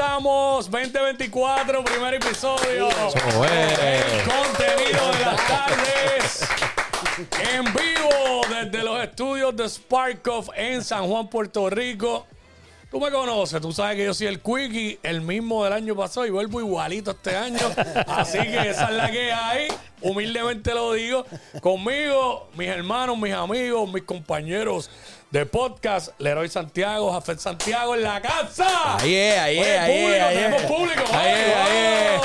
estamos, 2024, primer episodio. El contenido de las tardes. En vivo desde los estudios de Sparkoff en San Juan, Puerto Rico. Tú me conoces, tú sabes que yo soy el Quickie, el mismo del año pasado y vuelvo igualito este año. Así que esa es la que hay. Humildemente lo digo. Conmigo, mis hermanos, mis amigos, mis compañeros de podcast, Leroy Santiago, Jafet Santiago en la casa. Ahí es, ahí es, ahí es, ahí tenemos público. Ahí es.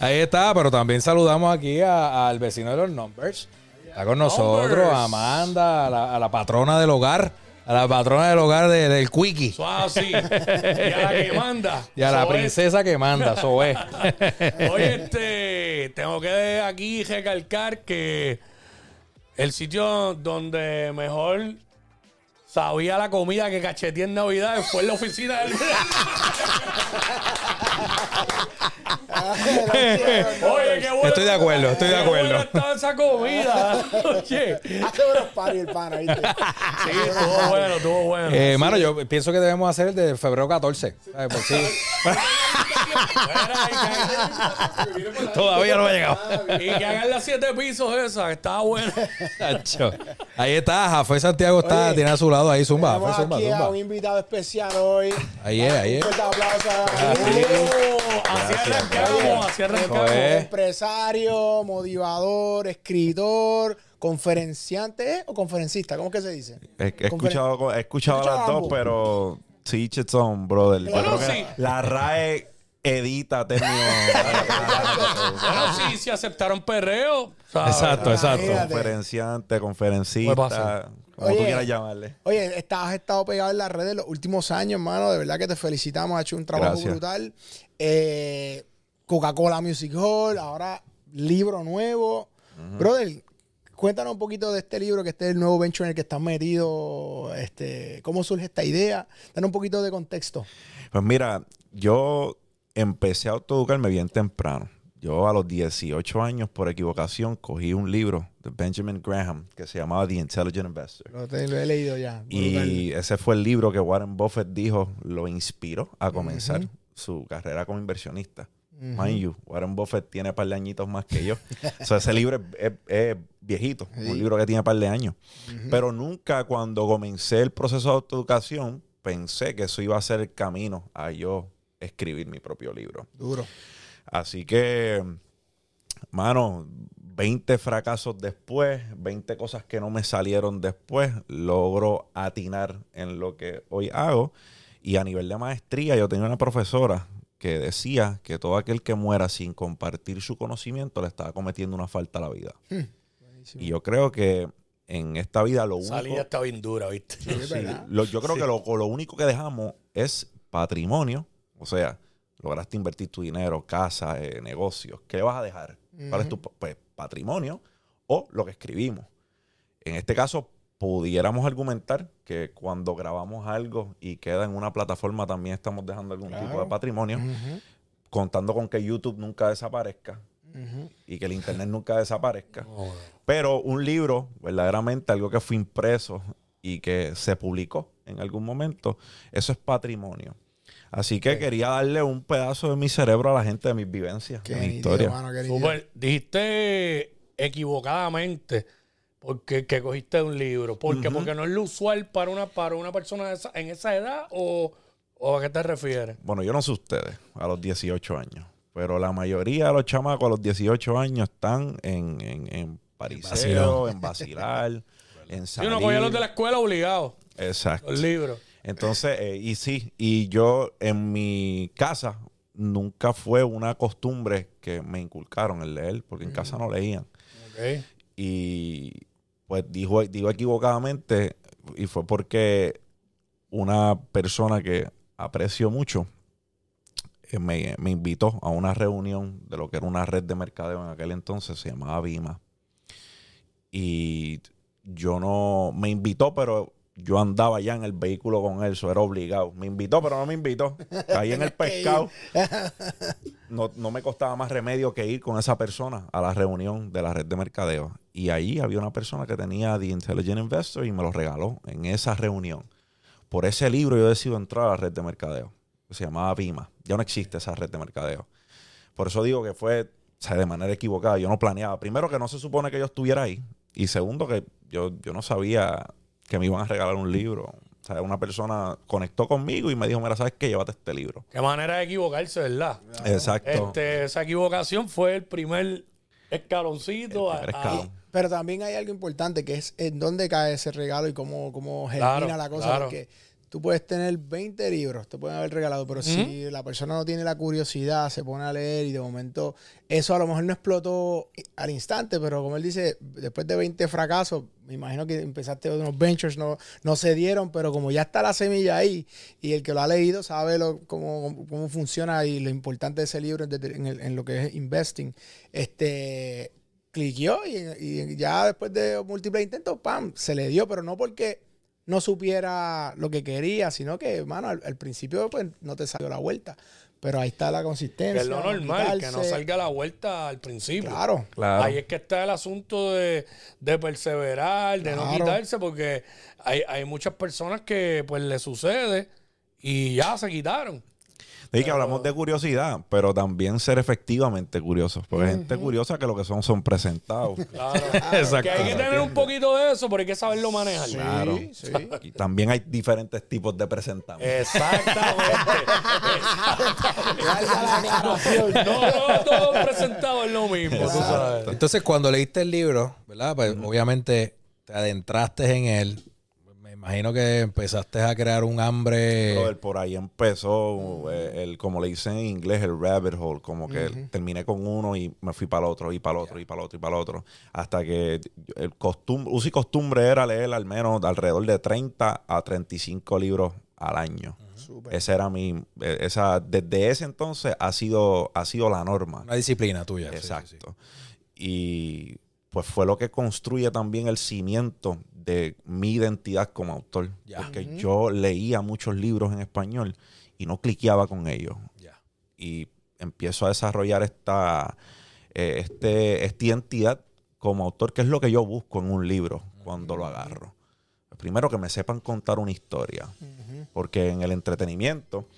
Ahí está, pero también saludamos aquí al vecino de los Numbers. Está con nosotros, Amanda, a la, a la patrona del hogar, a la patrona del hogar de- del Quickie. Suave así. Y a la que manda. Y a la es. princesa que manda, eso es. Oye, este, tengo que aquí recalcar que el sitio donde mejor sabía la comida que cacheteé en Navidad fue en la oficina del... Oye, qué bueno. Estoy de acuerdo, estoy de acuerdo. estaba esa comida. Oye. Hace unos paris el pana, ¿viste? Sí, estuvo bueno, estuvo bueno. Eh, mano, yo pienso que debemos hacer el de febrero 14. ¿sabes? Por si- Todavía no me ha llegado. y que hagan las siete pisos esa, estaba buena. Ahí está, Jafé Santiago está, Oye, tiene a su lado ahí, zumba, Jafé, zumba, aquí a zumba. un invitado especial hoy. Ahí es, ahí Un es. fuerte aplauso a así arrancamos, así arrancamos. Empresario, motivador, escritor, conferenciante ¿eh? o conferencista, ¿cómo es que se dice? He, escuchado, he escuchado Escucha las dos, pero sí, each its own, brother. Bueno, sí. La RAE edita términos. Bueno, sí, sí aceptaron perreo. ¿sabes? Exacto, exacto. Imagínate. Conferenciante, ¿Qué conferencista, pasa? como Oye. tú quieras llamarle. Oye, has estado pegado en las redes los últimos años, hermano. De verdad que te felicitamos. Has hecho un trabajo Gracias. brutal. Eh, Coca-Cola Music Hall, ahora libro nuevo. Brother, cuéntanos un poquito de este libro, que este es el nuevo venture en el que estás metido. Este, ¿Cómo surge esta idea? Danos un poquito de contexto. Pues mira, yo empecé a autoeducarme bien temprano. Yo a los 18 años, por equivocación, cogí un libro de Benjamin Graham que se llamaba The Intelligent Investor. Lo, te- lo he leído ya. Y ese fue el libro que Warren Buffett dijo lo inspiró a comenzar su carrera como inversionista. Mind you, Warren Buffett tiene un par de añitos más que yo. o sea, ese libro es, es- es viejito, un libro que tiene un par de años. Pero nunca cuando comencé el proceso de autoeducación pensé que eso iba a ser el camino a yo escribir mi propio libro. Duro. Así que, mano, 20 fracasos después, 20 cosas que no me salieron después, logro atinar en lo que hoy hago. Y a nivel de maestría, yo tenía una profesora que decía que todo aquel que muera sin compartir su conocimiento le estaba cometiendo una falta a la vida. Y yo creo que en esta vida lo único... Salida está bien dura, ¿viste? Sí, lo- yo creo que lo, lo único que dejamos es patrimonio. O sea, lograste invertir tu dinero, casa, eh, negocios. ¿Qué vas a dejar? ¿Cuál es tu pues, patrimonio o lo que escribimos? En este caso, pudiéramos argumentar que cuando grabamos algo y queda en una plataforma, también estamos dejando algún tipo de patrimonio, contando con que YouTube nunca desaparezca y que el Internet nunca desaparezca. Pero un libro, verdaderamente algo que fue impreso y que se publicó en algún momento, eso es patrimonio. Así que quería darle un pedazo de mi cerebro a la gente de mis vivencias, Qué de mi historia. mano. Dijiste equivocadamente porque que cogiste un libro. ¿Por qué? Porque no es lo usual para una, para una persona de esa- en esa edad o, o a qué te refieres? Bueno, yo no sé ustedes, a los 18 años, pero la mayoría de los chamacos a los 18 años están en, en, en pariseo, en vacilar, en salir. uno cogía los de la escuela obligado, Exacto. los libros. Entonces, eh, y sí, y yo en mi casa nunca fue una costumbre que me inculcaron el leer, porque en casa no leían. Y pues dijo, digo equivocadamente, y fue porque una persona que aprecio mucho eh, me, me invitó a una reunión de lo que era una red de mercadeo en aquel entonces, se llamaba Vima. Y yo no, me invitó, pero yo andaba ya en el vehículo con él, eso era obligado. Me invitó, pero no me invitó. Caí en el pescado. No, no me costaba más remedio que ir con esa persona a la reunión de la red de mercadeo. Y ahí había una persona que tenía The Intelligent Investor y me lo regaló en esa reunión. por ese libro yo decido entrar a la red de mercadeo, que se llamaba Vima. Ya no existe esa red de mercadeo. Por eso digo que fue o sea, de manera equivocada. Yo no planeaba. Primero, que no se supone que yo estuviera ahí. Y segundo, que yo, yo no sabía que me iban a regalar un libro. O sea, una persona conectó conmigo y me dijo, mira, ¿sabes qué? Llévate este libro. Qué manera de equivocarse, ¿verdad? Exacto. Este, esa equivocación fue el primer escaloncito. El primer a- a- escalón. Pero también hay algo importante que es en dónde cae ese regalo y cómo, cómo germina Claro, la cosa. claro. Porque tú puedes tener 20 libros, te pueden haber regalado, pero si la persona no tiene la curiosidad, se pone a leer y de momento eso a lo mejor no explotó al instante, pero como él dice, después de 20 fracasos, me imagino que empezaste unos ventures, no, no se dieron, pero como ya está la semilla ahí y el que lo ha leído sabe lo, cómo, cómo funciona y lo importante de ese libro en, en el- en lo que es investing, este cliqueó y, y ya después de múltiples intentos, ¡pam! Se le dio, pero no porque no supiera lo que quería, sino que, mano, al, al principio pues no te salió la vuelta. Pero ahí está la que consistencia. es lo normal, que no salga la vuelta al principio. Claro. Claro. Ahí es que está el asunto de, de perseverar, de no quitarse, porque hay, hay muchas personas que pues le sucede y ya se quitaron. Sí, que hablamos de curiosidad, pero también ser efectivamente curiosos. Porque hay gente curiosa que lo que son son presentados. Claro. Exacto. que hay que tener un poquito de eso, pero hay que saberlo manejar. Claro. Sí, sí. Y también hay diferentes tipos de presentadores. Exactamente. Aclaración. no, no, todo presentado es lo mismo, tú sabes. Entonces, cuando leíste el libro, ¿verdad? Pues obviamente te adentraste en él. Imagino que empezaste a crear un hambre. Brother, por ahí empezó eh, el, como le dicen en inglés, el rabbit hole, como que terminé con uno y me fui para el otro, y para el otro, y para el otro, y para el otro. Hasta que el costumbre, uso y costumbre era leer al menos alrededor de 30 a 35 libros al año. Súper. Esa era mi, eh, esa, desde ese entonces ha sido, ha sido la norma. Una disciplina tuya. sí, Exacto. sí, sí. Y pues fue lo que construye también el cimiento de mi identidad como autor. Porque yo leía muchos libros en español y no cliqueaba con ellos. Y empiezo a desarrollar esta, eh, este, esta identidad como autor, que es lo que yo busco en un libro cuando lo agarro. Primero que me sepan contar una historia. Porque en el entretenimiento,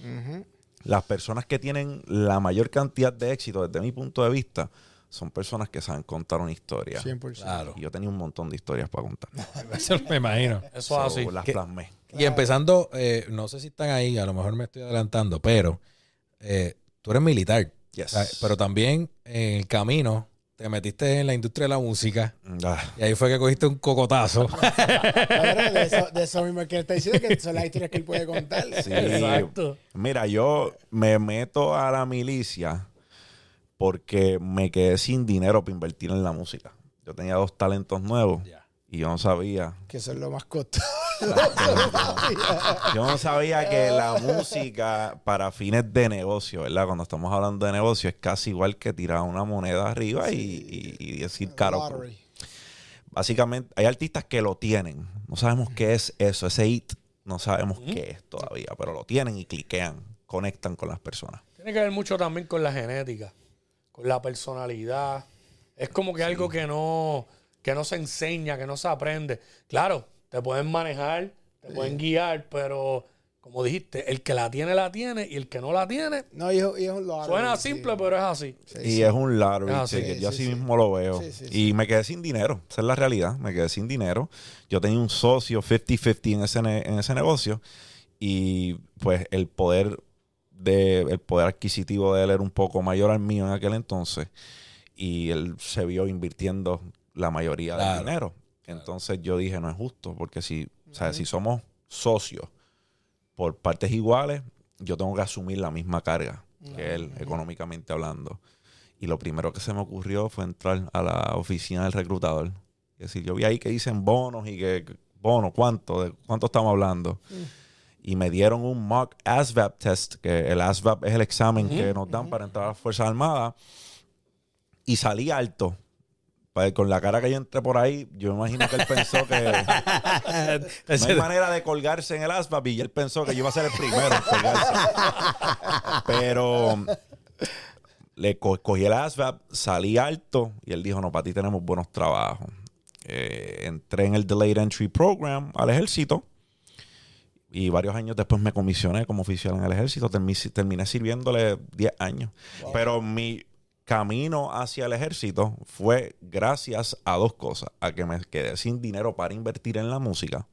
las personas que tienen la mayor cantidad de éxito, desde mi punto de vista, son personas que saben contar una historia. 100%. Claro. Y yo tenía un montón de historias para contar. Eso me imagino. Eso So, es así. Las. Y empezando, eh, no sé si están ahí, a lo mejor me estoy adelantando, pero eh, tú eres militar. Yes. O sea, pero también en el camino te metiste en la industria de la música Ah, y ahí fue que cogiste un cocotazo. Pero de eso, de eso mismo que él está diciendo, que son las historias que él puede contar. sí. Exacto. Mira, yo me meto a la milicia porque me quedé sin dinero para invertir en la música. Yo tenía dos talentos nuevos y yo no sabía. Que eso es lo más costoso. Yo no sabía que la música para fines de negocio, ¿verdad? Cuando estamos hablando de negocio, es casi igual que tirar una moneda arriba y, y- y decir caro. Básicamente, hay artistas que lo tienen. No sabemos qué es eso, ese hit. No sabemos qué es todavía, pero lo tienen y cliquean, conectan con las personas. Tiene que ver mucho también con la genética, con la personalidad. Es como que algo que no, que no se enseña, que no se aprende. Claro, te pueden manejar, te pueden guiar, pero como dijiste, el que la tiene, la tiene, y el que no la tiene, No, y es, y es un lottery, suena sí. simple, pero es así. Sí, y sí. es un lottery Ah, sí, ticket. Yo sí, así sí. mismo lo veo. Sí, sí, y sí. me quedé sin dinero. Esa es la realidad. Me quedé sin dinero. Yo tenía un socio 50-50 en ese, en ese negocio. Y pues el poder de el poder adquisitivo de él era un poco mayor al mío en aquel entonces. Y él se vio invirtiendo la mayoría Claro. del dinero. Entonces yo dije, no es justo, porque si, o sea, si somos socios por partes iguales, yo tengo que asumir la misma carga que él, económicamente hablando. Y lo primero que se me ocurrió fue entrar a la oficina del reclutador. Es decir, yo vi ahí que dicen bonos y que, bonos, ¿cuánto? ¿De cuánto estamos hablando? Y me dieron un mock ASVAB test, que el ASVAB es el examen que nos dan para entrar a las Fuerzas Armadas. Y salí alto. Pues, con la cara que yo entré por ahí, yo me imagino que él pensó que no hay manera de colgarse en el ASVAB y él pensó que yo iba a ser el primero en colgarse. Pero le co- cogí el ASVAB, salí alto y él dijo, no, para ti tenemos buenos trabajos. Eh, entré en el Delayed Entry Program al ejército y varios años después me comisioné como oficial en el ejército. Termi- terminé sirviéndole 10 años. Pero mi camino hacia el ejército fue gracias a dos cosas. A que me quedé sin dinero para invertir en la música.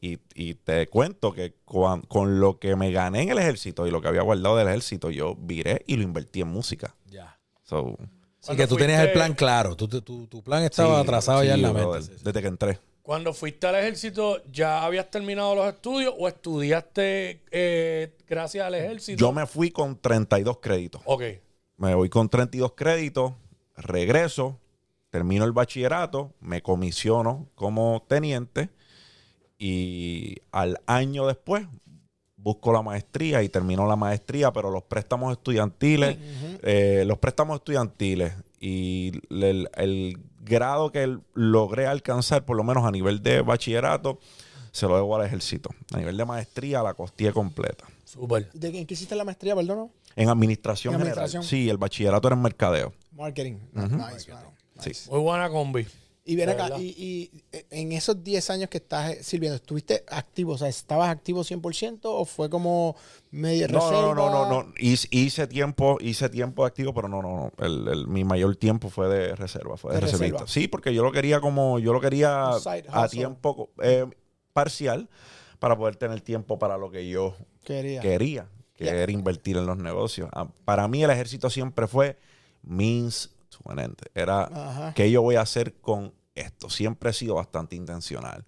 Y, y te cuento que con, lo que me gané en el ejército y lo que había guardado del ejército, yo viré y lo invertí en música. Ya. So, Así que tú tenías el plan claro. Tu, tu- tu plan estaba sí, atrasado ya en la mente. Desde que entré. Cuando fuiste al ejército, ¿ya habías terminado los estudios o estudiaste eh, gracias al ejército? Yo me fui con 32 créditos. Ok. Me voy con 32 créditos, regreso, termino el bachillerato, me comisiono como teniente y al año después busco la maestría y termino la maestría, pero los préstamos estudiantiles, eh, los préstamos estudiantiles y el, el grado que logré alcanzar, por lo menos a nivel de bachillerato, se lo debo al ejército. A nivel de maestría la costé completa. Súper. ¿De qué, en qué hiciste la maestría, perdón? En administración, En general. administración. Sí, el bachillerato era en mercadeo. Marketing. Nice, mano. Sí. Muy buena combi. Y ven acá, y, y, eh, en esos 10 años que estás eh, sirviendo, ¿estuviste activo? O sea, ¿estabas activo 100% o fue como media No, reserva? no, no, no, no. Hice, hice tiempo, hice tiempo activo, pero no, no, no. El, el- mi mayor tiempo fue de reserva, fue de, De reservista. reserva. Sí, porque yo lo quería como, yo lo quería a tiempo eh, parcial para poder tener tiempo para lo que yo Quería. quería, que era invertir en los negocios. Ah, Para mí el ejército siempre fue means to an end. Era Ajá. qué yo voy a hacer con esto. Siempre he sido bastante intencional.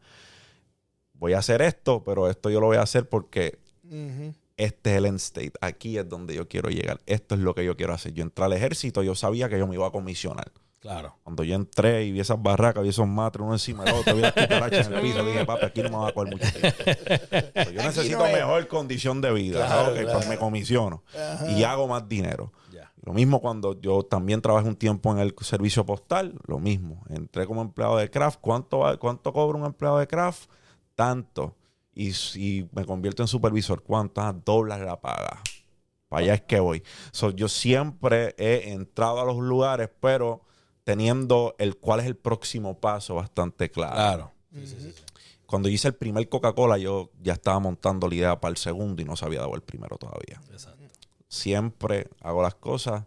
Voy a hacer esto, pero esto yo lo voy a hacer porque Ujú. este es el end state. Aquí es donde yo quiero llegar. Esto es lo que yo quiero hacer. Yo entré al ejército, yo sabía que yo me iba a comisionar. Claro. Cuando yo entré y vi esas barracas, vi esos matres uno encima del otro, vi las cucarachas en el piso, dije, papi, aquí no me va a coger mucho tiempo. So, yo necesito no mejor condición de vida. Claro, Ok, pues claro. me comisiono y hago más dinero. Lo mismo cuando yo también trabajé un tiempo en el servicio postal, lo mismo. Entré como empleado de craft. ¿Cuánto, va- cuánto cobra un empleado de craft? Tanto. Y si me convierto en supervisor, ¿cuánto? Ah, doblas la paga. Para allá es que voy. So, yo siempre he entrado a los lugares, pero teniendo el cuál es el próximo paso bastante claro. Claro. Cuando hice el primer Coca-Cola, yo ya estaba montando la idea para el segundo y no se había dado el primero todavía. Exacto. Siempre hago las cosas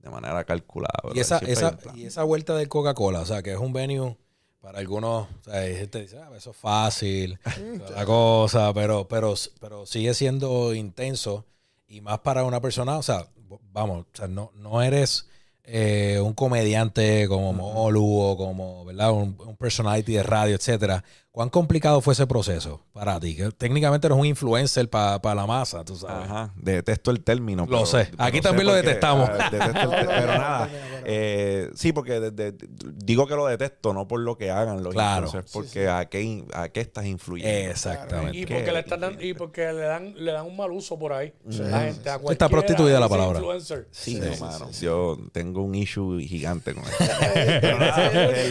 de manera calculada. Y esa, esa, y esa vuelta del Coca-Cola, o sea, que es un venue para algunos, o sea, hay gente que dice, ah, eso es fácil, toda la cosa, pero, pero, pero sigue siendo intenso y más para una persona, o sea, vamos, o sea, no, no eres eh, un comediante como Molu o como, ¿verdad? Un, un personality de radio, etcétera. ¿Cuán complicado fue ese proceso para ti? Que técnicamente eres un influencer para la masa, tú sabes. Ajá, detesto el término. Lo sé. Aquí también lo porque, detestamos. ah, detesto el pero nada. eh, sí, porque de- de- digo que lo detesto, no por lo que hagan los Claro. influencers, porque A, qué, a qué estás influyendo. Exactamente. Y ¿Qué porque, le están dando- y porque le dan, le dan un mal uso por ahí. La gente, a Está prostituida la palabra. influencer. Sí, Sí, no, sí, mano. sí, Yo tengo un issue gigante con el-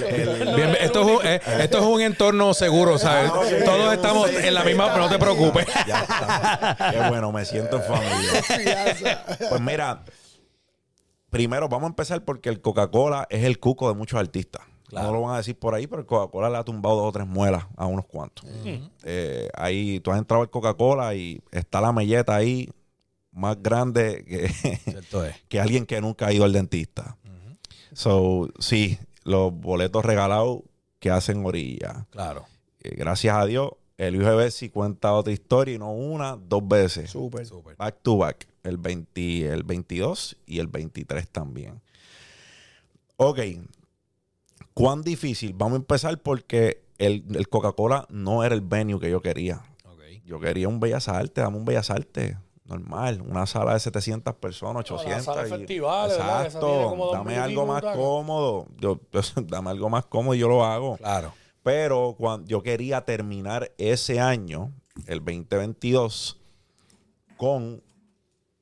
el- Bien, esto, es un, eh, esto es un entorno seguro, ¿sabes? Ah, ok. Todos estamos en la misma, pero no te preocupes. Ya está. Qué bueno, me siento en familia. Pues mira, primero vamos a empezar porque el Coca-Cola es el cuco de muchos artistas. Claro. No lo van a decir por ahí, pero el Coca-Cola le ha tumbado dos o tres muelas a unos cuantos. Eh, ahí tú has entrado al Coca-Cola y está la melleta ahí más grande que, es. que alguien que nunca ha ido al dentista. So, sí, los boletos regalados que hacen orilla. Claro. Gracias a Dios, el Bessie cuenta otra historia y no una, dos veces. Súper. Súper. Back to back. El, 20, el 22 y el 23 también. Ok. ¿Cuán difícil? Vamos a empezar porque el, el Coca-Cola no era el venue que yo quería. Ok. Yo quería un Bellas Artes, dame un Bellas Artes normal, una sala de 700 personas, No, la 800. sala de y- Exacto, dame algo más cómodo. Yo, dame algo más cómodo y yo lo hago. Claro. Pero cuando yo quería terminar ese año, el 2022, con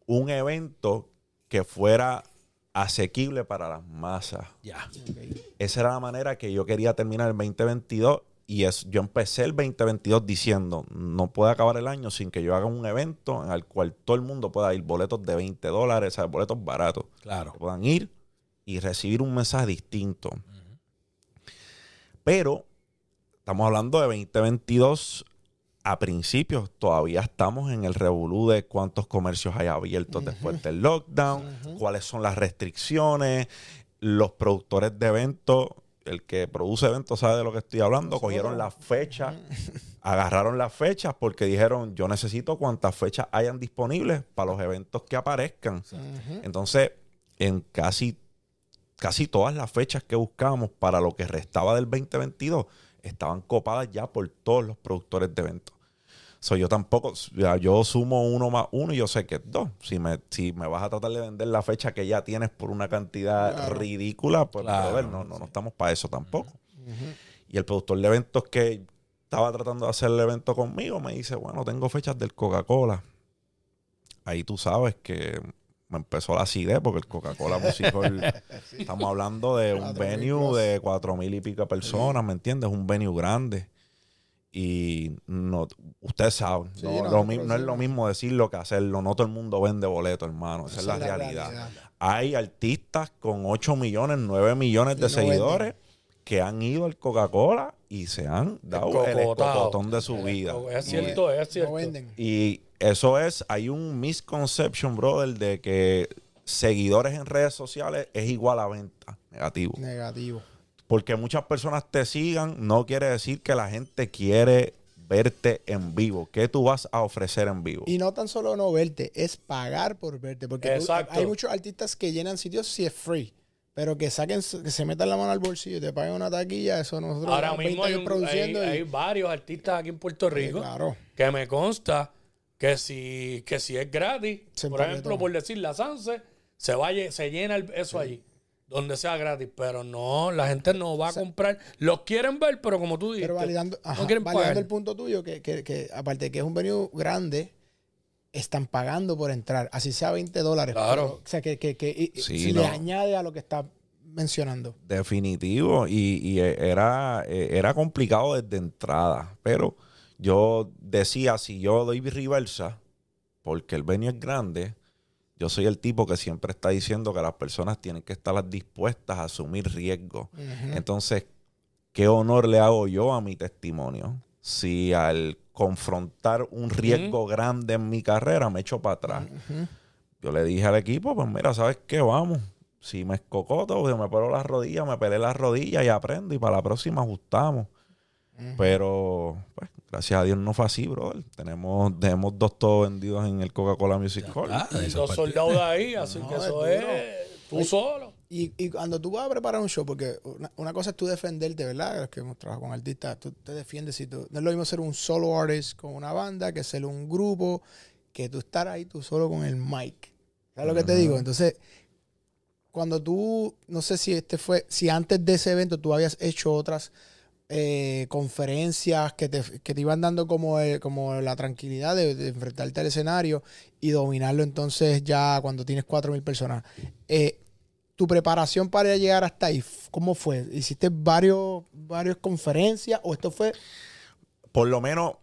un evento que fuera asequible para las masas. Ya. Esa era la manera que yo quería terminar el 2022 y es, yo empecé el 2022 diciendo, no puede acabar el año sin que yo haga un evento en el cual todo el mundo pueda ir, boletos de 20 dólares, o sea, boletos baratos, Claro. que puedan ir y recibir un mensaje distinto. Pero estamos hablando de 2022 a principios todavía estamos en el revolú de cuántos comercios hay abiertos después del lockdown, cuáles son las restricciones, los productores de eventos, el que produce eventos sabe de lo que estoy hablando, cogieron las fechas, agarraron las fechas porque dijeron, yo necesito cuantas fechas hayan disponibles para los eventos que aparezcan. Entonces, en casi, casi todas las fechas que buscábamos para lo que restaba del 2022, estaban copadas ya por todos los productores de eventos. So, yo tampoco, yo sumo uno más uno y yo sé que es dos. Si me, si me vas a tratar de vender la fecha que ya tienes por una cantidad ridícula, pues Claro, brother, no, no, no estamos para eso tampoco. Y el productor de eventos que estaba tratando de hacer el evento conmigo me dice, bueno, tengo fechas del Coca-Cola. Ahí tú sabes que me empezó la acidez porque el Coca-Cola Music Hall, estamos hablando de un venue de cuatro mil y pico personas, ¿me entiendes? Un venue grande. Y no, ustedes saben, Sí, no, no, lo no, es sí, lo mismo decirlo que hacerlo. No todo el mundo vende boleto, hermano. Esa, es la, realidad. Hay artistas con 8 millones, 9 millones de seguidores que han ido al Coca-Cola y se han dado el escotón de su vida. Es cierto, es cierto. Y eso es, hay un misconception, brother, de que seguidores en redes sociales es igual a venta. Negativo. Negativo. Porque muchas personas te sigan no quiere decir que la gente quiere verte en vivo. ¿Qué tú vas a ofrecer en vivo? Y no tan solo no verte, es pagar por verte. Porque tú- hay muchos artistas que llenan sitios si es free. Pero que saquen, que se metan la mano al bolsillo y te paguen una taquilla, eso nosotros Ahora mismo 20 hay, un- produciendo hay- y- hay varios artistas aquí en Puerto Rico claro. que me consta que si, que si es gratis, Se por ejemplo, por decir la Sanse, se, vaya, se llena el- eso allí, donde sea gratis, pero no, la gente no va a comprar. Los quieren ver, pero como tú Pero validando, ajá, no quieren validando pagar. el punto tuyo, que, que, que aparte de que es un venue grande, están pagando por entrar, así sea 20 dólares. Claro. pero, o sea, que, que, que y- y Sí, si no. le añade a lo que está mencionando. Definitivo. Y, y era, eh, era complicado desde entrada. Pero yo decía, si yo doy reversa, porque el venue es grande, yo soy el tipo que siempre está diciendo que las personas tienen que estar dispuestas a asumir riesgos. Entonces, ¿qué honor le hago yo a mi testimonio? Si al confrontar un riesgo grande en mi carrera me echo para atrás. Yo le dije al equipo, pues mira, ¿sabes qué? Vamos. Si me escocoto, pues me pelo las rodillas, me pelé las rodillas y aprendo. Y para la próxima ajustamos. Pero, pues, gracias a Dios no fue así, brother. Tenemos, tenemos dos todos vendidos en el Coca-Cola Music Hall. Ah, Y dos soldados ahí, así No, que es eso es tú solo. Y, y cuando tú vas a preparar un show, porque una, una cosa es tú defenderte, ¿verdad? Los que hemos trabajado con artistas, tú te defiendes. Si tú, no es lo mismo ser un solo artist con una banda que ser un grupo, que tú estar ahí tú solo con el mic. ¿Sabes lo que te digo? Entonces, cuando tú, no sé si este fue, si antes de ese evento tú habías hecho otras eh, conferencias que te, que te iban dando como, eh, como la tranquilidad de, de enfrentarte al escenario y dominarlo entonces ya cuando tienes 4.000 personas. Eh, tu preparación para llegar hasta ahí, ¿cómo fue? ¿Hiciste varios, varias conferencias o esto fue Por lo menos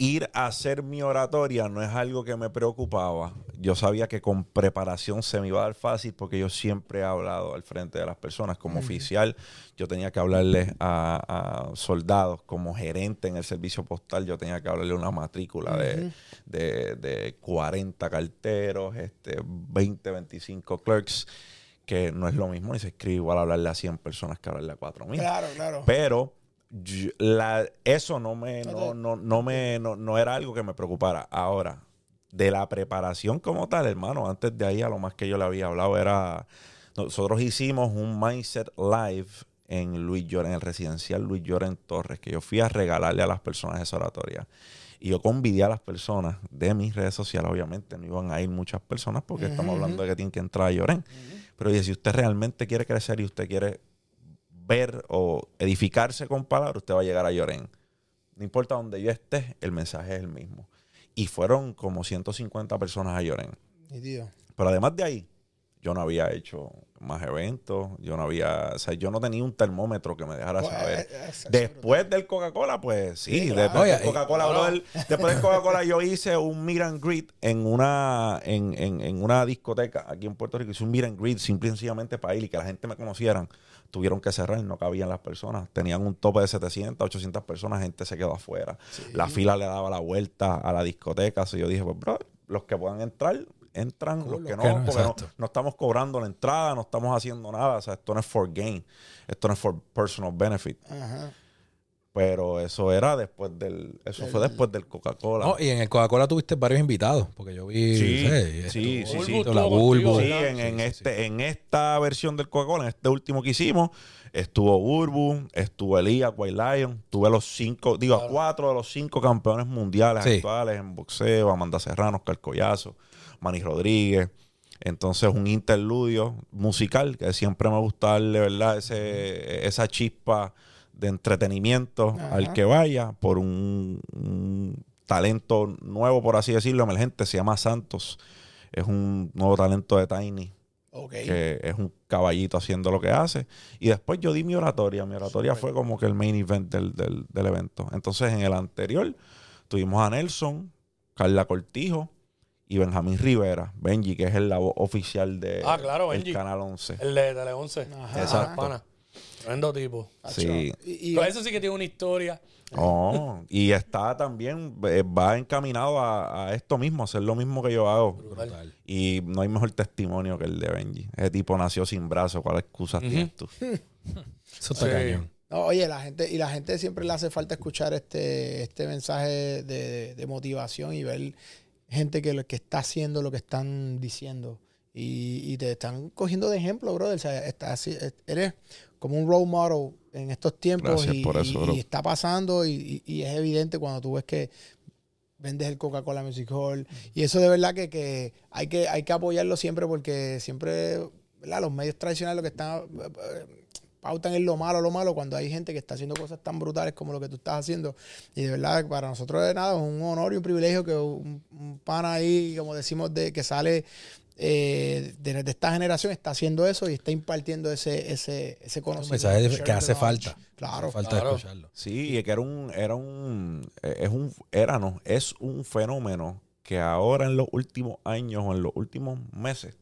ir a hacer mi oratoria no es algo que me preocupaba. Yo sabía que con preparación se me iba a dar fácil porque yo siempre he hablado al frente de las personas. Como oficial, yo tenía que hablarles a, a soldados. Como gerente en el servicio postal, yo tenía que hablarle una matrícula de, de, de 40 carteros, este, 20, 25 clerks, que no es lo mismo ni se escribe igual hablarle a 100 personas que hablarle a 4000. Claro, claro. Pero yo- la, eso no me, No no, no, me, no, no era algo que me preocupara. Ahora, de la preparación como tal, hermano, antes de ahí a lo más que yo le había hablado era, nosotros hicimos un Mindset Live en Luis Lloren, en el residencial Luis Lloren Torres, que yo fui a regalarle a las personas esa oratoria. Y yo convidé a las personas de mis redes sociales, obviamente no iban a ir muchas personas porque estamos hablando de que tienen que entrar a Lloren. Pero dije, si usted realmente quiere crecer y usted quiere ver o edificarse con palabras, usted va a llegar a Lloren. No importa donde yo esté, el mensaje es el mismo. Y fueron como 150 personas a. Nítido. Pero además de ahí, yo no había hecho más eventos, yo no había, o sea, yo no tenía un termómetro que me dejara Pues, saber. eh, eh, Después del Coca-Cola, pues sí, después del Coca-Cola, después del Coca-Cola yo hice un meet and greet en una, en, en- en una discoteca aquí en Puerto Rico. Hice un meet and greet simple y sencillamente para ir y que la gente me conocieran. Tuvieron que cerrar, no cabían las personas. Tenían un tope de 700, 800 personas, gente se quedó afuera. La fila le daba la vuelta a la discoteca. Así yo dije, pues, bro, los que puedan entrar, entran, Cool, los que los no, que no, porque no, no estamos cobrando la entrada, no estamos haciendo nada. O sea, esto no es for gain, esto no es for personal benefit. Ajá. Pero eso era después del, eso fue después del Coca-Cola. No, y en el Coca-Cola tuviste varios invitados, porque yo vi. Sí, sé, sí, sí, sí. La Bulbo. Sí, en, en Sí, sí, este, en esta versión del Coca-Cola, en este último que hicimos, estuvo Burbu, estuvo Elías, White Lion, tuve los cinco, digo, a Claro. cuatro de los cinco campeones mundiales Sí. actuales en boxeo, Amanda Serrano, Oscar Collazo, Manny Rodríguez. Entonces, un interludio musical que siempre me gusta darle, ¿verdad? Ese, esa chispa de entretenimiento Ajá. al que vaya por un, un talento nuevo, por así decirlo, emergente. Se llama Santos. Es un nuevo talento de Tiny que es un caballito haciendo lo que hace. Y después yo di mi oratoria. Mi oratoria fue como que el main event del, del- del evento. Entonces, en el anterior, tuvimos a Nelson, Carla Cortijo y Benjamín Rivera. Benji, que es el la voz oficial de Ah, claro, el Benji. Canal 11. El de Tele 11. Ajá. Exacto. Pana. Tremendo tipo. Sí. Y, y- Pero eso sí que tiene una historia. Oh, y está también, eh, va encaminado a, a esto mismo, a hacer lo mismo que yo hago. Brutal. Y no hay mejor testimonio que el de Benji. Ese tipo nació sin brazo. ¿Cuál excusa tienes tú? Eso está Sí. cañón. No, oye, la gente, y la gente siempre le hace falta escuchar este, este mensaje de, de motivación y ver gente que, lo- que está haciendo lo que están diciendo. Y, y te están cogiendo de ejemplo, brother. O sea, está así- eres como un role model en estos tiempos y, por eso, y- bro. y está pasando y, es evidente cuando tú ves que vendes el Coca-Cola Music Hall. Y eso de verdad que, que hay que hay que apoyarlo siempre porque siempre ¿verdad? los medios tradicionales lo que están eh, pautan en lo malo, lo malo, cuando hay gente que está haciendo cosas tan brutales como lo que tú estás haciendo. Y de verdad, para nosotros de nada, es un honor y un privilegio que un, un pana ahí, como decimos, de que sale eh, de, de esta generación, está haciendo eso y está impartiendo ese, ese, ese conocimiento. mensaje que hace falta. Claro. Hace falta claro. escucharlo. Sí, y que era un, era un, eh, es un, era no, es un fenómeno que ahora en los últimos años o en los últimos meses,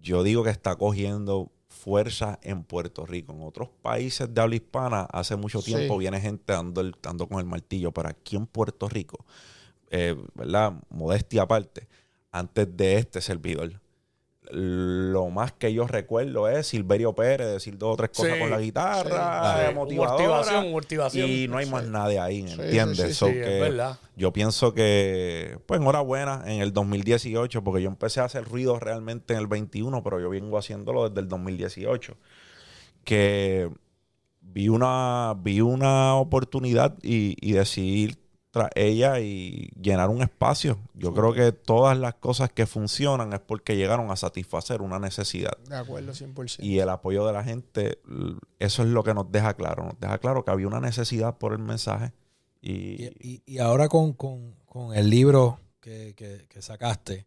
yo digo que está cogiendo fuerza en Puerto Rico. En otros países de habla hispana, hace mucho Sí. tiempo viene gente dando, el, dando con el martillo, pero aquí en Puerto Rico, eh, ¿verdad? Modestia aparte, antes de este servidor. Lo más que yo recuerdo es Silverio Pérez decir dos o tres cosas Sí, con la guitarra, sí. motivación, motivación. y no hay más nadie ahí, ¿entiendes? sí, sí, So Sí, que es verdad. yo pienso que, pues enhorabuena en el 2018, porque yo empecé a hacer ruido realmente en el 21, pero yo vengo haciéndolo desde el 2018. Que vi una, vi una oportunidad y, y decidí tras ella y llenar un espacio. Yo creo que todas las cosas que funcionan es porque llegaron a satisfacer una necesidad. De acuerdo, 100%. Y el apoyo de la gente, eso es lo que nos deja claro. Nos deja claro que había una necesidad por el mensaje. Y, Y, y- y ahora con, con- con el libro que, que- que sacaste,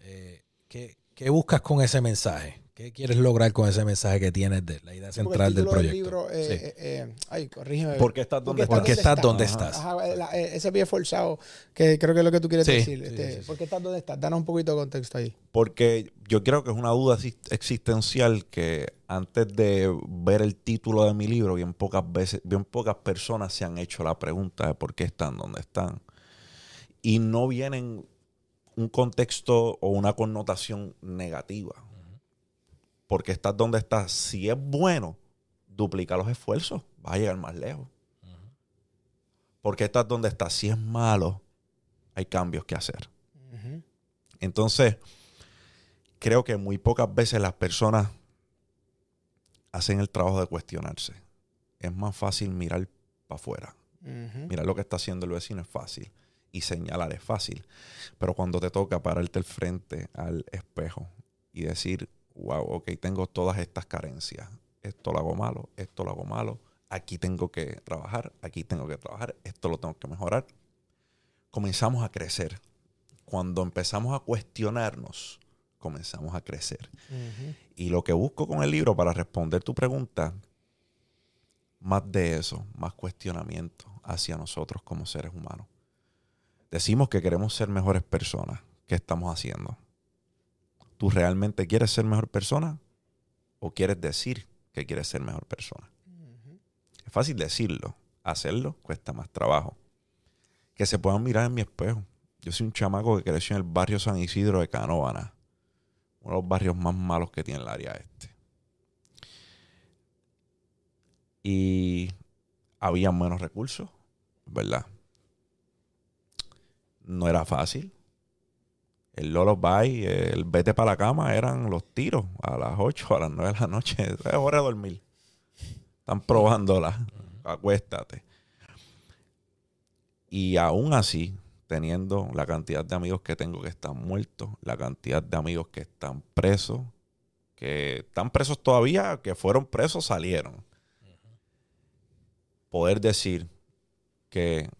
eh, ¿qué, qué buscas con ese mensaje? ¿Qué quieres lograr con ese mensaje que tienes de la idea central del proyecto? libro, eh, Sí. eh, eh, ay, corrígeme. ¿Por qué estás donde ¿Por ¿Por qué estás? estás donde Ajá. estás? Ajá, la- eh, ese pie forzado, que creo que es lo que tú quieres Sí, decir. sí, este, sí, sí. ¿Por qué estás donde estás? Danos un poquito de contexto ahí. Porque yo creo que es una duda exist- existencial que antes de ver el título de mi libro, bien pocas veces, bien pocas personas se han hecho la pregunta de por qué están donde están. Y no vienen un contexto o una connotación negativa. Porque estás donde estás. Si es bueno, duplica los esfuerzos. Vas a llegar más lejos. Porque estás donde estás. Si es malo, hay cambios que hacer. Entonces, creo que muy pocas veces las personas hacen el trabajo de cuestionarse. Es más fácil mirar para afuera. Mirar lo que está haciendo el vecino es fácil. Y señalar es fácil. Pero cuando te toca pararte al frente al espejo y decir, wow, ok, tengo todas estas carencias. Esto lo hago malo, esto lo hago malo. Aquí tengo que trabajar, aquí tengo que trabajar, esto lo tengo que mejorar. Comenzamos a crecer. Cuando empezamos a cuestionarnos, comenzamos a crecer. Y lo que busco con el libro para responder tu pregunta, más de eso, más cuestionamiento hacia nosotros como seres humanos. Decimos que queremos ser mejores personas. ¿Qué estamos haciendo? ¿Tú realmente quieres ser mejor persona? ¿O quieres decir que quieres ser mejor persona. Es fácil decirlo, hacerlo cuesta más trabajo. Que se puedan mirar en mi espejo. Yo soy un chamaco que creció en el barrio San Isidro de Canóvana, uno de los barrios más malos que tiene el área este. Y había menos recursos, ¿verdad? No era fácil. El Lolo Bay, el vete para la cama eran los tiros a las 8, a las 9 de la noche. Es hora de dormir. Están probándola. Acuéstate. Y aún así, teniendo la cantidad de amigos que tengo que están muertos, la cantidad de amigos que están presos, que están presos todavía, que fueron presos, salieron. Poder decir que,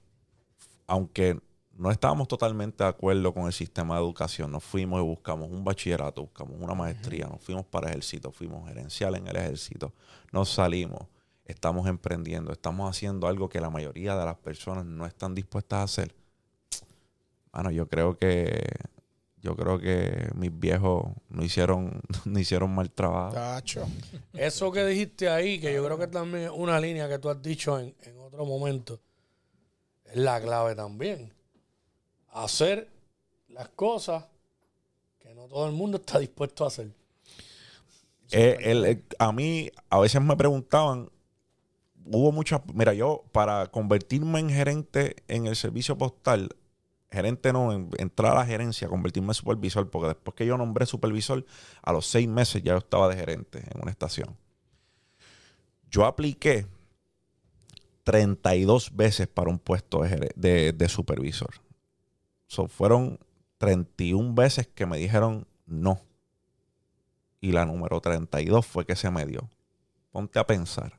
aunque no estábamos totalmente de acuerdo con el sistema de educación, nos fuimos y buscamos un bachillerato, buscamos una maestría, nos fuimos para el ejército, fuimos gerencial en el ejército, nos salimos, estamos emprendiendo, estamos haciendo algo que la mayoría de las personas no están dispuestas a hacer. Bueno, yo creo que yo creo que mis viejos no hicieron no hicieron mal trabajo. Tacho. Eso que dijiste ahí, que yo creo que también es una línea que tú has dicho en, en otro momento, es la clave también. Hacer las cosas que no todo el mundo está dispuesto a hacer. Eh, el- a mí a veces me preguntaban, hubo muchas, mira, yo para convertirme en gerente en el servicio postal, gerente no, en- entrar a la gerencia, convertirme en supervisor, porque después que yo nombré supervisor, a los seis meses ya yo estaba de gerente en una estación. Yo apliqué 32 veces para un puesto de- de supervisor. So, fueron 31 veces que me dijeron no. Y la número 32 fue que se me dio. Ponte a pensar.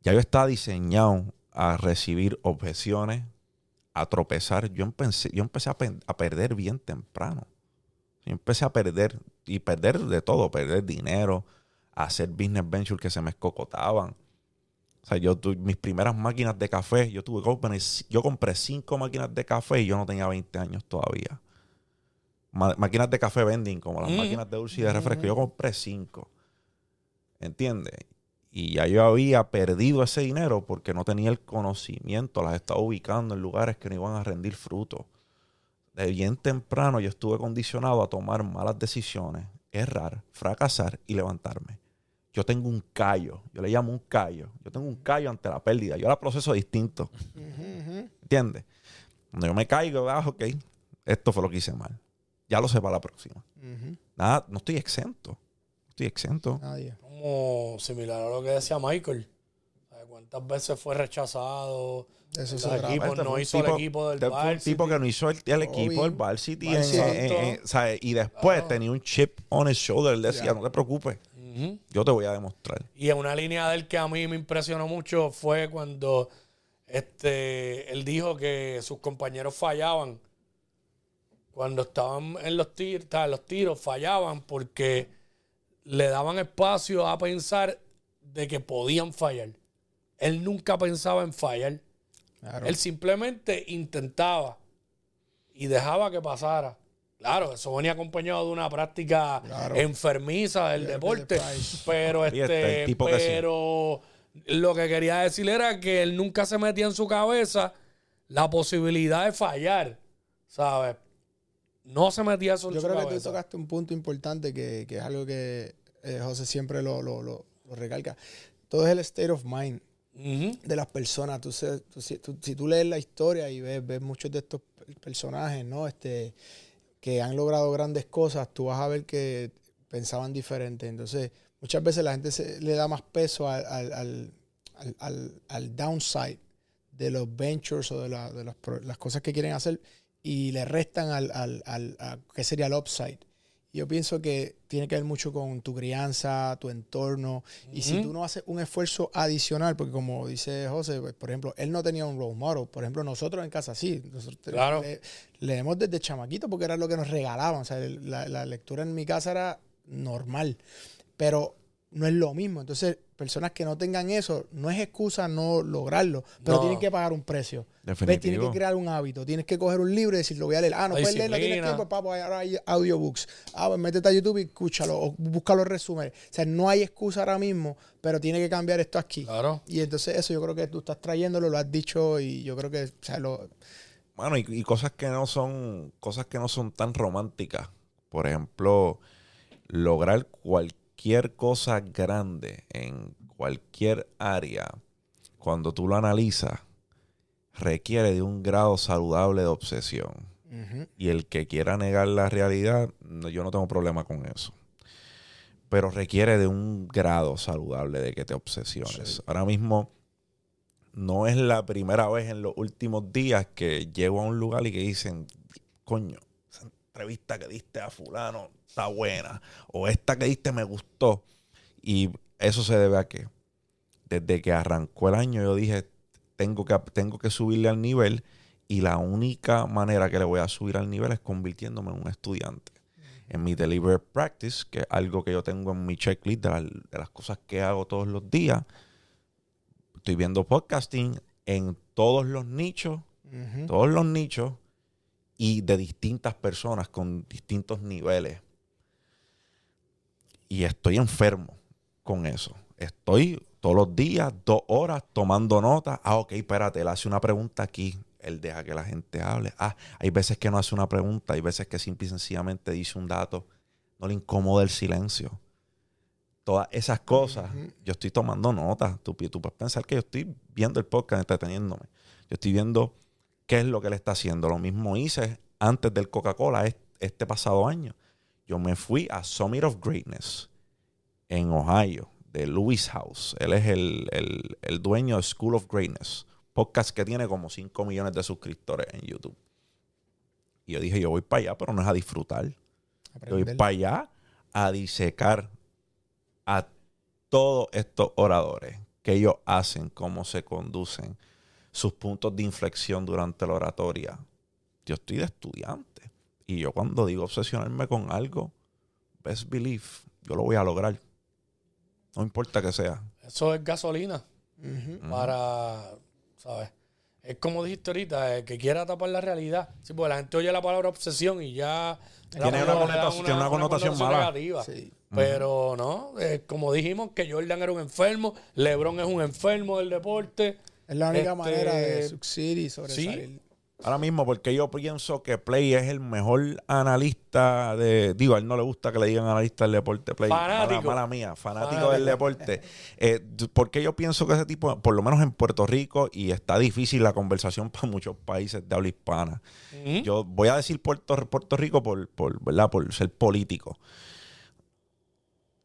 Ya yo estaba diseñado a recibir objeciones, a tropezar. Yo empecé, yo empecé a, a perder bien temprano. Yo empecé a perder, y perder de todo, perder dinero, hacer business ventures que se me escocotaban. O sea, yo tu- mis primeras máquinas de café, yo tuve yo compré cinco máquinas de café y yo no tenía 20 años todavía. Ma- máquinas de café vending, como las Mm. máquinas de dulce y de refresco. Yo compré cinco. ¿Entiendes? Y ya yo había perdido ese dinero porque no tenía el conocimiento. Las estaba ubicando en lugares que no iban a rendir fruto. De bien temprano yo estuve condicionado a tomar malas decisiones, errar, fracasar y levantarme. Yo tengo un callo, yo le llamo un callo. Yo tengo un callo ante la pérdida. Yo la proceso distinto. ¿Entiendes? Cuando yo me caigo, ah, ok, esto fue lo que hice mal. Ya lo sé para la próxima. Nada, no estoy exento. No estoy exento. Nadie. Como similar a lo que decía Michael. ¿Sabes ¿Cuántas veces fue rechazado? De eso trata. equipos Este no hizo el tipo- equipo del este fue un tipo que no hizo el, el equipo del Varsity. en- Varsity. en- en- en- ¿sabes? Y después Claro. tenía un chip on his shoulder. Él decía, no te preocupes, Yo te voy a demostrar. Y en una línea de él que a mí me impresionó mucho fue cuando este, él dijo que sus compañeros fallaban. Cuando estaban en los, tir- ta- los tiros, fallaban porque le daban espacio a pensar de que podían fallar. Él nunca pensaba en fallar. Claro. Él simplemente intentaba y dejaba que pasara. Claro, eso venía acompañado de una práctica Claro. enfermiza del deporte. Pero este, que sí. pero lo que quería decir era que él nunca se metía en su cabeza la posibilidad de fallar. ¿Sabes? No se metía eso en Yo su creo que tú cabeza. tocaste un punto importante que, que es algo que eh, José siempre lo, lo, lo- lo recalca. Todo es el state of mind de las personas. Tú, tú- si, tú- si tú lees la historia y ves, ves muchos de estos personajes, ¿no? Este, que han logrado grandes cosas, tú vas a ver que pensaban diferente. Entonces, muchas veces la gente le da más peso al, al, al- al- downside de los ventures o de, la- de las, cosas que quieren hacer y le restan al, al, al ¿qué sería el upside? Yo pienso que tiene que ver mucho con tu crianza, tu entorno. Y si tú no haces un esfuerzo adicional, porque como dice José, pues, por ejemplo, él no tenía un role model. Por ejemplo, nosotros en casa sí. Nosotros Claro. le- leemos desde chamaquito porque era lo que nos regalaban. O sea, la lectura en mi casa era normal. Pero no es lo mismo. Entonces, personas que no tengan eso, no es excusa no lograrlo, pero No. tienen que pagar un precio. Definitivo. Tienes que crear un hábito, tienes que coger un libro y decir, lo voy a leer. Ah, no puedes leer, no tienes tiempo, papo, ahora hay audiobooks. Ah, pues métete a YouTube y escúchalo, o busca los resúmenes. O sea, no hay excusa ahora mismo, pero tiene que cambiar esto aquí. Claro. Y entonces eso yo creo que tú estás trayéndolo, lo has dicho y yo creo que, o sea, lo, Bueno, y, y cosas que no son, cosas que no son tan románticas. Por ejemplo, lograr cualquier cosa grande en cualquier área, cuando tú lo analizas, requiere de un grado saludable de obsesión. Y el que quiera negar la realidad, no- yo no tengo problema con eso. Pero requiere de un grado saludable de que te obsesiones. Ahora mismo no es la primera vez en los últimos días que llego a un lugar y que dicen, coño, esa entrevista que diste a fulano está buena. O esta que diste me gustó. Y eso se debe a que desde que arrancó el año yo dije, tengo que, tengo que subirle al nivel y la única manera que le voy a subir al nivel es convirtiéndome en un estudiante. En mi deliberate practice, que es algo que yo tengo en mi checklist de, la- de las cosas que hago todos los días, estoy viendo podcasting en todos los nichos, todos los nichos y de distintas personas con distintos niveles. Y estoy enfermo con eso. Estoy todos los días, dos horas, tomando notas. Ah, ok, espérate, él hace una pregunta aquí. Él deja que la gente hable. Ah, hay veces que no hace una pregunta, hay veces que simple y sencillamente dice un dato. No le incomoda el silencio. Todas esas cosas, yo estoy tomando notas. Tú, tú puedes pensar que yo estoy viendo el podcast, entreteniéndome. Yo estoy viendo qué es lo que él está haciendo. Lo mismo hice antes del Coca-Cola es- este pasado año. Yo me fui a Summit of Greatness en Ohio, de Lewis House. Él es el, el- el dueño de School of Greatness, podcast que tiene como 5 millones de suscriptores en YouTube. Y yo dije, yo voy para allá, pero no es a disfrutar. Yo voy para allá a disecar a todos estos oradores, que ellos hacen, cómo se conducen, sus puntos de inflexión durante la oratoria. Yo estoy de estudiante. Y yo cuando digo obsesionarme con algo, best belief, yo lo voy a lograr. No importa que sea. Eso es gasolina para, ¿sabes? Es como dijiste ahorita, el que quiera tapar la realidad. Sí, porque la gente oye la palabra obsesión y ya... Tiene la- una connotación- tiene una connotación mala. negativa. Sí. Pero no, eh, como dijimos que Jordan era un enfermo, LeBron es un enfermo del deporte. Es la única Este, manera de succeed y sobresalir. Ahora mismo, porque yo pienso que Play es el mejor analista de. Digo, a él no le gusta que le digan analista del deporte, Play. Fanático. Mala, mala mía, fanático Fanático. del deporte. Eh, porque yo pienso que ese tipo, por lo menos en Puerto Rico, y está difícil la conversación para muchos países de habla hispana. Yo voy a decir Puerto, Puerto Rico por, por, ¿verdad? por ser político.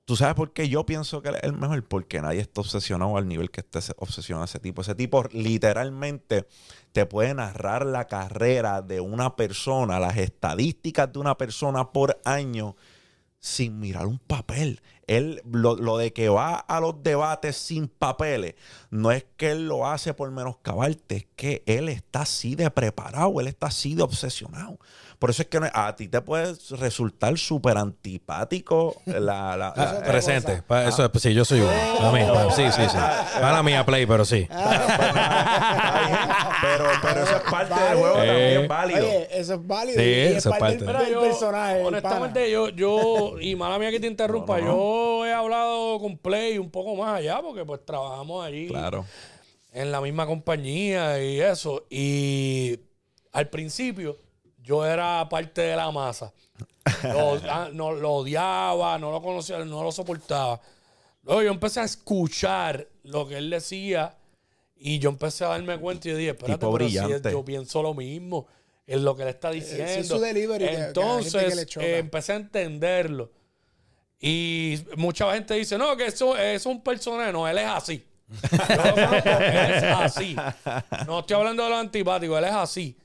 ¿Tú sabes por qué yo pienso que él es el mejor? Porque nadie está obsesionado al nivel que ese- obsesionado ese tipo. Ese tipo literalmente te puede narrar la carrera de una persona, las estadísticas de una persona por año sin mirar un papel. Él, lo, lo de que va a los debates sin papeles, no es que él lo hace por menoscabarte, es que él está así de preparado, él está así de obsesionado. Por eso es que no- a ti te puede resultar súper antipático la... la- Ah, la- presente. Pa- Eso es, sí, yo soy uno. A mí, pa- sí, sí, sí. Para mía, Play, pero sí. pero, pero eso es parte del juego Eh. también válido. Oye, eso es válido. Sí, y es eso es parte parte. del, del yo, personaje. honestamente, yo, yo, y mala mía que te interrumpa, No, no, yo he hablado con Play un poco más allá, porque pues trabajamos allí Claro. en la misma compañía y eso. Y al principio yo era parte de la masa. Lo, no, lo odiaba, no lo conocía, no lo soportaba. Luego yo empecé a escuchar lo que él decía y yo empecé a darme cuenta y yo dije, espérate, pero si yo pienso lo mismo. Es lo que él está diciendo. sí, es su delivery Entonces que le eh, empecé a entenderlo. Y mucha gente dice, no, que eso, eso es un personaje. No, él es así. Yo lo conozco, él es así. No estoy hablando de lo antipático, él es así.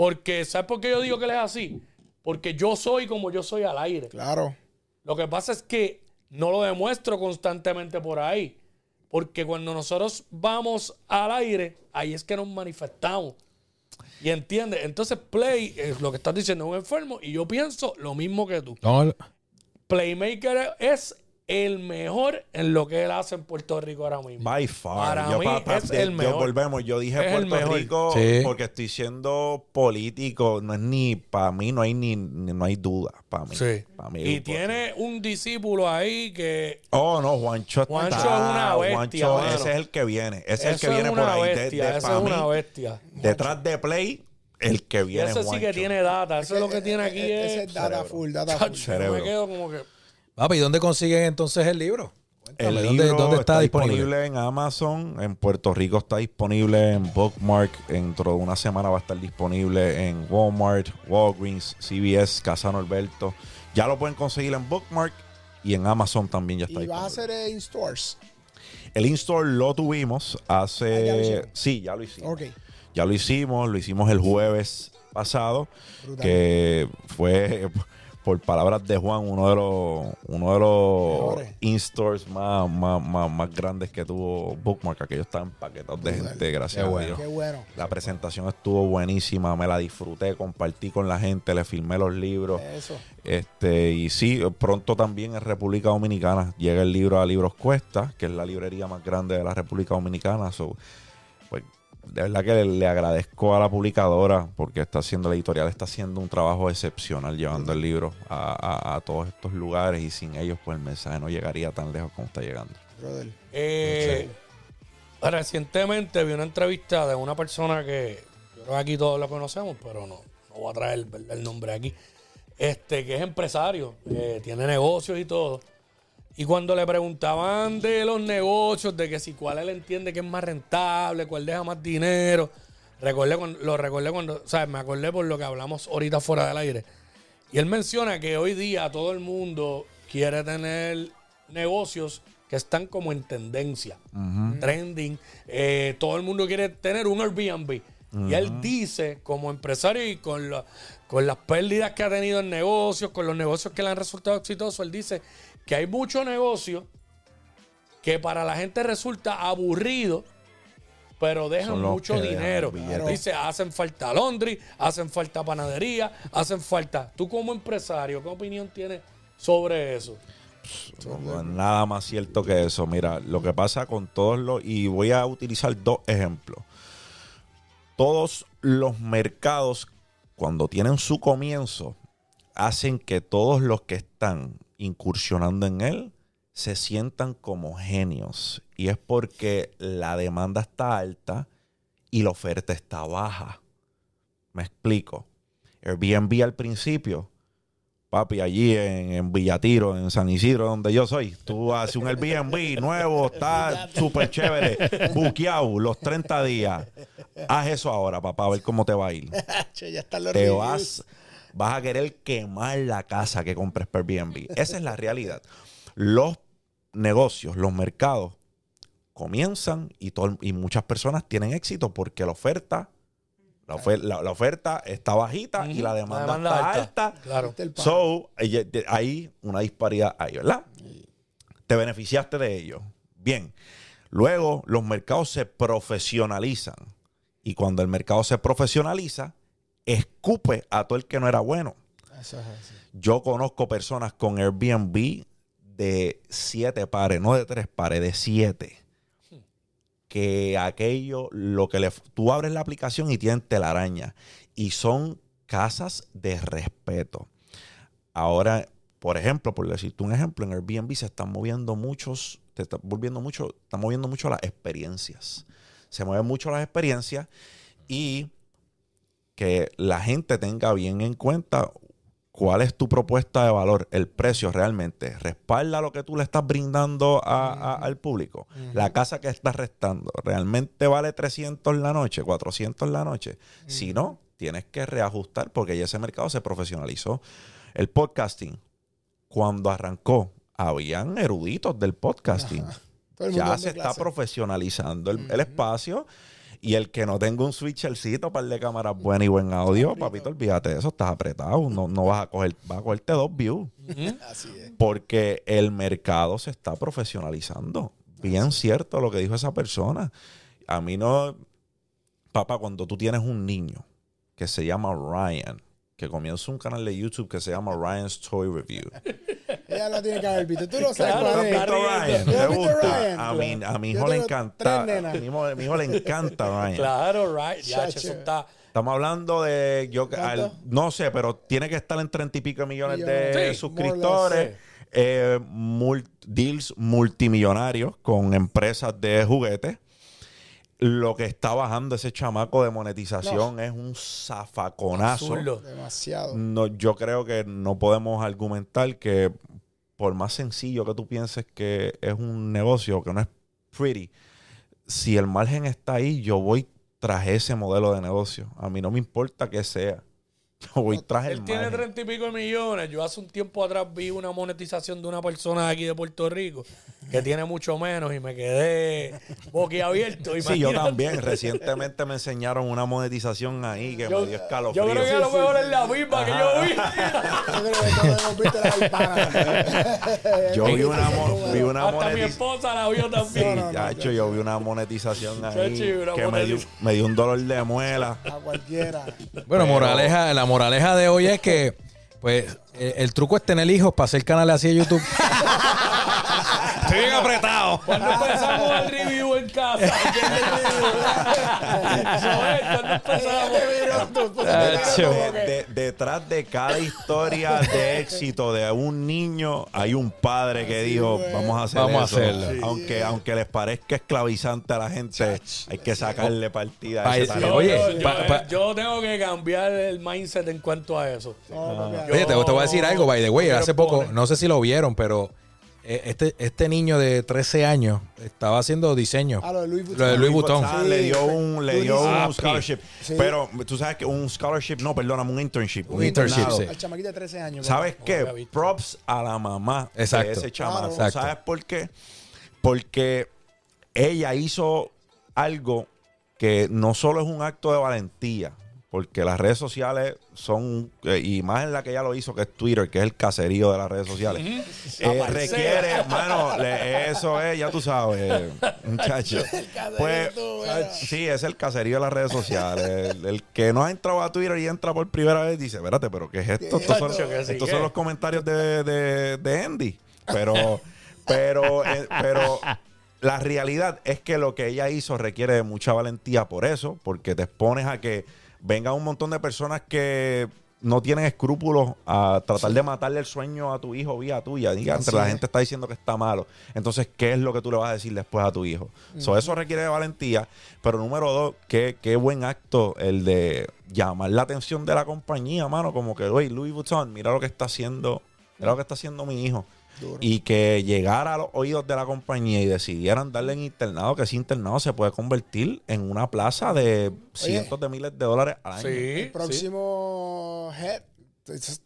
Porque, ¿sabes por qué yo digo que él es así? Porque yo soy como yo soy al aire. Claro. Lo que pasa es que no lo demuestro constantemente por ahí. Porque cuando nosotros vamos al aire, ahí es que nos manifestamos. Y entiendes, entonces Play, es lo que estás diciendo, es un enfermo. Y yo pienso lo mismo que tú. No, Playmaker es el mejor en lo que él hace en Puerto Rico ahora mismo. By far. Para yo, mí pa- pa- es de- el yo mejor. volvemos. Yo dije Es el Puerto mejor. Rico Sí. porque estoy siendo político. No es ni para mí no hay ni, ni- no hay duda para mí. Sí. Pa' mí, Y tiene un discípulo ahí que Oh, no, Juancho. Juancho está- es una bestia, Juancho, ese es el que viene. Ese es el que viene por ahí. Bestia, de- pa' es una mí, bestia. Detrás de Play, el que viene ese es sí que Juancho. tiene data, eso es lo que tiene aquí. Ese Es, es data full, data full. Yo cerebro. me quedo como que... Papi, ¿y dónde consiguen entonces el libro? El libro ¿dónde, dónde está, disponible? en Amazon. En Puerto Rico está disponible en Bookmark. Dentro de una semana va a estar disponible en Walmart, Walgreens, CVS, Casa Norberto. Ya lo pueden conseguir en Bookmark y en Amazon también ya está Y vas a disponible. hacer eh, in stores. El in-store lo tuvimos hace... Ah, ya lo hicieron. sí, ya lo hicimos. Ok. Ya lo hicimos, lo hicimos el jueves pasado, Brutal. que fue, por palabras de Juan, uno de los, uno de los in-stores más, más, más, más grandes que tuvo Bookmark. Aquellos estaban empaquetados de gente, gracias Qué a. Dios. Qué bueno. La presentación estuvo buenísima, me la disfruté, compartí con la gente, le filmé los libros. Eso. Este, y sí, pronto también en República Dominicana llega el libro a Libros Cuesta, que es la librería más grande de la República Dominicana. So, de verdad que le, le agradezco a la publicadora porque está haciendo, la editorial está haciendo un trabajo excepcional llevando el libro a, a- a todos estos lugares y sin ellos pues el mensaje no llegaría tan lejos como está llegando. Eh, Recientemente vi una entrevista de una persona que yo creo que aquí todos la conocemos, pero no, no voy a traer el nombre aquí. Este, que es empresario, eh, tiene negocios y todo. Y cuando le preguntaban de los negocios, de que si cuál él entiende que es más rentable, cuál deja más dinero, recordé cuando, lo recordé cuando, ¿sabes? Me acordé por lo que hablamos ahorita fuera del aire. Y él menciona que hoy día todo el mundo quiere tener negocios que están como en tendencia, trending. Eh, todo el mundo quiere tener un Airbnb. Y él dice, como empresario y con, la- con las pérdidas que ha tenido en negocios, con los negocios que le han resultado exitosos, él dice que hay muchos negocios que para la gente resulta aburrido, pero dejan mucho dejan dinero. Dice, hacen falta laundry, hacen falta panadería, hacen falta. Tú como empresario, ¿qué opinión tienes sobre eso? No, nada más cierto que eso. Mira, lo que pasa con todos los, y voy a utilizar dos ejemplos. Todos los mercados, cuando tienen su comienzo, hacen que todos los que están incursionando en él se sientan como genios. Y es porque la demanda está alta y la oferta está baja. Me explico. Airbnb al principio Papi, allí en, en Villatiro, en San Isidro, donde yo soy, tú haces un Airbnb nuevo, está súper chévere, buqueado los 30 días. Haz eso ahora, papá, a ver cómo te va a ir. Ya están los Te reviews. vas, vas a querer quemar la casa que compres por Airbnb. Esa es la realidad. Los negocios, los mercados comienzan y, todo- y muchas personas tienen éxito porque la oferta, la, ofer- la- la oferta está bajita y la demanda, La demanda está alta. alta. Claro. So, hay una disparidad ahí, ¿verdad? Te beneficiaste de ello. Bien. Luego, los mercados se profesionalizan. Y cuando el mercado se profesionaliza, escupe a todo el que no era bueno. Eso es así. Yo conozco personas con Airbnb de siete pares, no de tres pares, de siete. Que aquello, lo que le. Tú abres la aplicación y tienen telaraña. Y son casas de respeto. Ahora, por ejemplo, por decirte un ejemplo, en Airbnb se están moviendo muchos, te está volviendo mucho, están moviendo mucho las experiencias. Se mueven mucho las experiencias y que la gente tenga bien en cuenta cuál es tu propuesta de valor, el precio realmente. ¿Respalda lo que tú le estás brindando a- a- al público? La casa que estás restando, ¿realmente vale 300 la noche, 400 la noche? Si no, tienes que reajustar porque ya ese mercado se profesionalizó. El podcasting, cuando arrancó, habían eruditos del podcasting. Ya se está profesionalizando el, el espacio. Y el que no tenga un switchercito para de cámaras buenas y buen audio, papito, olvídate de eso, estás apretado. No, no vas a coger, vas a cogerte dos views. Así es. Porque el mercado se está profesionalizando. Bien cierto lo que dijo esa persona. A mí no. Papá, cuando tú tienes un niño que se llama Ryan, que comienza un canal de YouTube que se llama Ryan's Toy Review. Ella la tiene que haber visto. Tú lo sabes Claro, cuál ¿Has es. visto Está Ryan? riendo. ¿Te ¿Has visto gusta? Ryan? A mi, a mi hijo le encanta. A mi hijo, a mi hijo le encanta Ryan. Claro, right. Ya, eso está. Estamos hablando de, yo al- no sé, pero tiene que estar en treinta y pico millones Millones. de Sí, suscriptores. eh, mul- deals multimillonarios con empresas de juguetes. Lo que está bajando ese chamaco de monetización es un zafaconazo. Absurdo. Demasiado. No, yo creo que no podemos argumentar que por más sencillo que tú pienses que es un negocio, que no es pretty, si el margen está ahí, yo voy tras ese modelo de negocio. A mí no me importa que sea. Yo voy tras el Él tiene treinta y pico de millones. Yo hace un tiempo atrás vi una monetización de una persona de aquí de Puerto Rico que tiene mucho menos y me quedé boquiabierto. Sí, yo Imagínate. también. Recientemente me enseñaron una monetización ahí que Yo, me dio escalofrío. yo creo que a lo mejor es la misma que yo vi. Yo vi una, vi una Hasta mi esposa la vio Sí, también. No, no, no, yo vi una monetización ahí Chacho, una que me dio, me dio un dolor de muela. A cualquiera. Bueno, Pero- moraleja, la moraleja de hoy es que, pues, el, el truco es tener hijos para hacer canales así de YouTube. Bien apretado. Cuando empezamos el review en casa. Detrás de cada historia de éxito de un niño hay un padre que dijo vamos a hacer Vamos a eso". hacerlo. aunque aunque les parezca esclavizante a la gente hay que sacarle partida a ese talento. oye, yo, yo- pa- pa- yo tengo que cambiar el mindset en cuanto a eso. No, Oye, te, te voy a decir algo, by the way. Yo Hace poco, no sé si lo vieron, pero este, este niño de 13 años estaba haciendo diseño. Ah, lo de Louis Vuitton. Lo de Louis Vuitton. Ah, Sí, le dio un le dio un scholarship Sí. pero tú sabes que un scholarship no perdóname un internship Un internship, internado. sí. Al chamaquito de 13 años. ¿Sabes No qué? Props a la mamá Exacto. de ese chamaco. Claro. ¿Sabes por qué? Porque ella hizo algo que no solo es un acto de valentía, porque las redes sociales son, eh, y más en la que ella lo hizo, que es Twitter, que es el caserío de las redes sociales, eh, La requiere, parcela. mano, le- eso es, ya tú sabes, muchacho. Pues, mira. sí, es el caserío de las redes sociales. El, el que no ha entrado a Twitter y entra por primera vez dice, espérate, pero ¿qué es esto? Estos son, Chacho, que sí, estos ¿qué? son los comentarios de, de, de Andy. Pero, pero, eh, pero la realidad es que lo que ella hizo requiere de mucha valentía por eso, porque te expones a que venga un montón de personas que no tienen escrúpulos a tratar de matarle el sueño a tu hijo vía tuya. Diga, Así la gente está diciendo que está malo. Entonces, ¿qué es lo que tú le vas a decir después a tu hijo? So, eso requiere de valentía. Pero número dos, qué, qué buen acto el de llamar la atención de la compañía, mano. Como que, oye, Louis Vuitton, mira lo que está haciendo, mira lo que está haciendo mi hijo. Duro. Y que llegara a los oídos de la compañía y decidieran darle en internado, que ese internado se puede convertir en una plaza de cientos de miles de dólares al año. Sí. El sí. próximo head.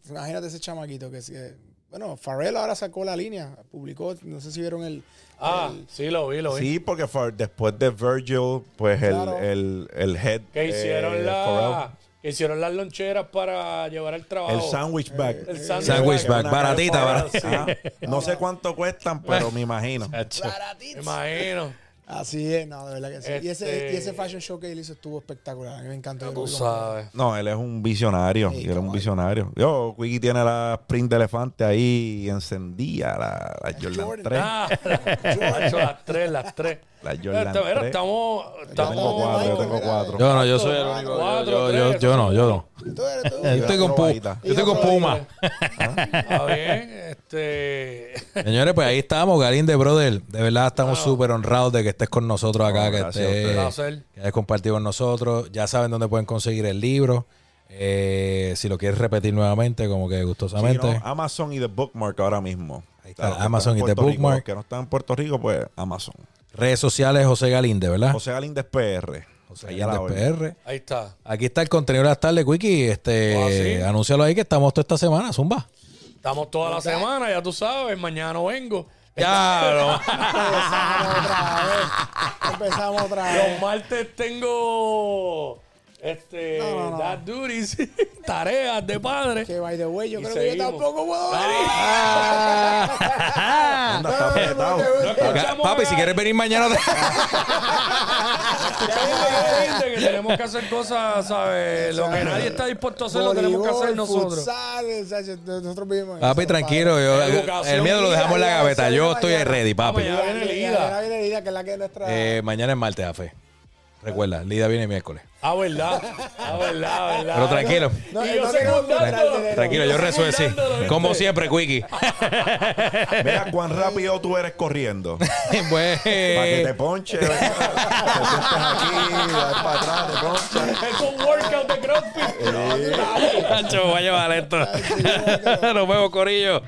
Imagínate ese chamaquito que, que- bueno, Farrell ahora sacó la línea, publicó, no sé si vieron el, Ah, el- sí, lo vi, lo vi. Sí, porque después de Virgil, pues el, Claro. el, el head. Que hicieron eh, la, Pharrell, que hicieron las loncheras para llevar al trabajo. el sandwich bag. El sandwich Sandwich bag. bag, baratita, Una baratita. No sé cuánto cuestan, pero me imagino. Me imagino. Así es, no, de verdad que sí. Y, ese, Este- y ese fashion show que él hizo estuvo espectacular. A mí me encantó. Tú sabes. No, él es un visionario. Sí, él es un visionario. Yo, Quickie tiene la sprint de elefante ahí encendida, la, la Jordan Jordan. 3. Ah, macho, las tres, las tres. La Jordan Esta- mira, 3. estamos, Yo estamos tengo cuatro, yo tengo cuatro. Yo no, yo soy el único. Cuatro, Yo, yo, tres, yo no, yo no. Tú eres tú. Yo estoy con, Pu- probadita. yo estoy con Puma. Está bien, este. Señores, pues ahí estamos, Garín de Brother. De verdad estamos súper honrados de que estés con nosotros acá, No, que, gracias a estés- ustedes. Placer. que hayas compartido con nosotros. Ya saben dónde pueden conseguir el libro. Eh, si lo quieres repetir nuevamente, como que Sí, gustosamente. no, Amazon y The Bookmark ahora mismo. Ahí está, Los que Amazon están y The Puerto Rico, Bookmark. los que no están en Puerto Rico, pues Amazon. Redes sociales, José Galíndez, ¿verdad? José Galíndez PR. José Ahí. PR. Ahí está. Aquí está el contenido de las tardes, Quickie. Este, Ah, ¿sí? Anúncialo ahí que estamos toda esta semana, Zumba. Estamos toda la semana, ya tú sabes. Mañana no vengo. Ya, Empezamos otra vez. Empezamos otra Los vez. martes tengo. Este. No, no, no. Dad duties. tareas de padre. Que by the way, yo Y creo que yo seguimos. tampoco puedo venir. Apretado. No Papi, si quieres venir mañana. te- que tenemos que hacer cosas, ¿sabes? Lo que nadie está dispuesto a hacer, lo tenemos que hacer nosotros. nosotros vivimos en Papi, eso, tranquilo. yo- el miedo lo dejamos en la gaveta. Yo estoy ready, papi. Ya viene Lida. Ya viene Lida, que es la que es nuestra. Eh, mañana es martes, Afe. Recuerda, Lida viene miércoles. Ah, verdad. Ah, verdad, verdad. Pero tranquilo. No, Y yo no secundándolo. Tranquilo, yo resuelvo, sí. Como siempre, Quickie. Mira cuán rápido tú eres corriendo. Pues, Para que te ponche. Te sientes aquí, vas para atrás, te ponchas. Es un workout de CrossFit. Nacho, voy a llevar esto. Nos vemos, Corillo.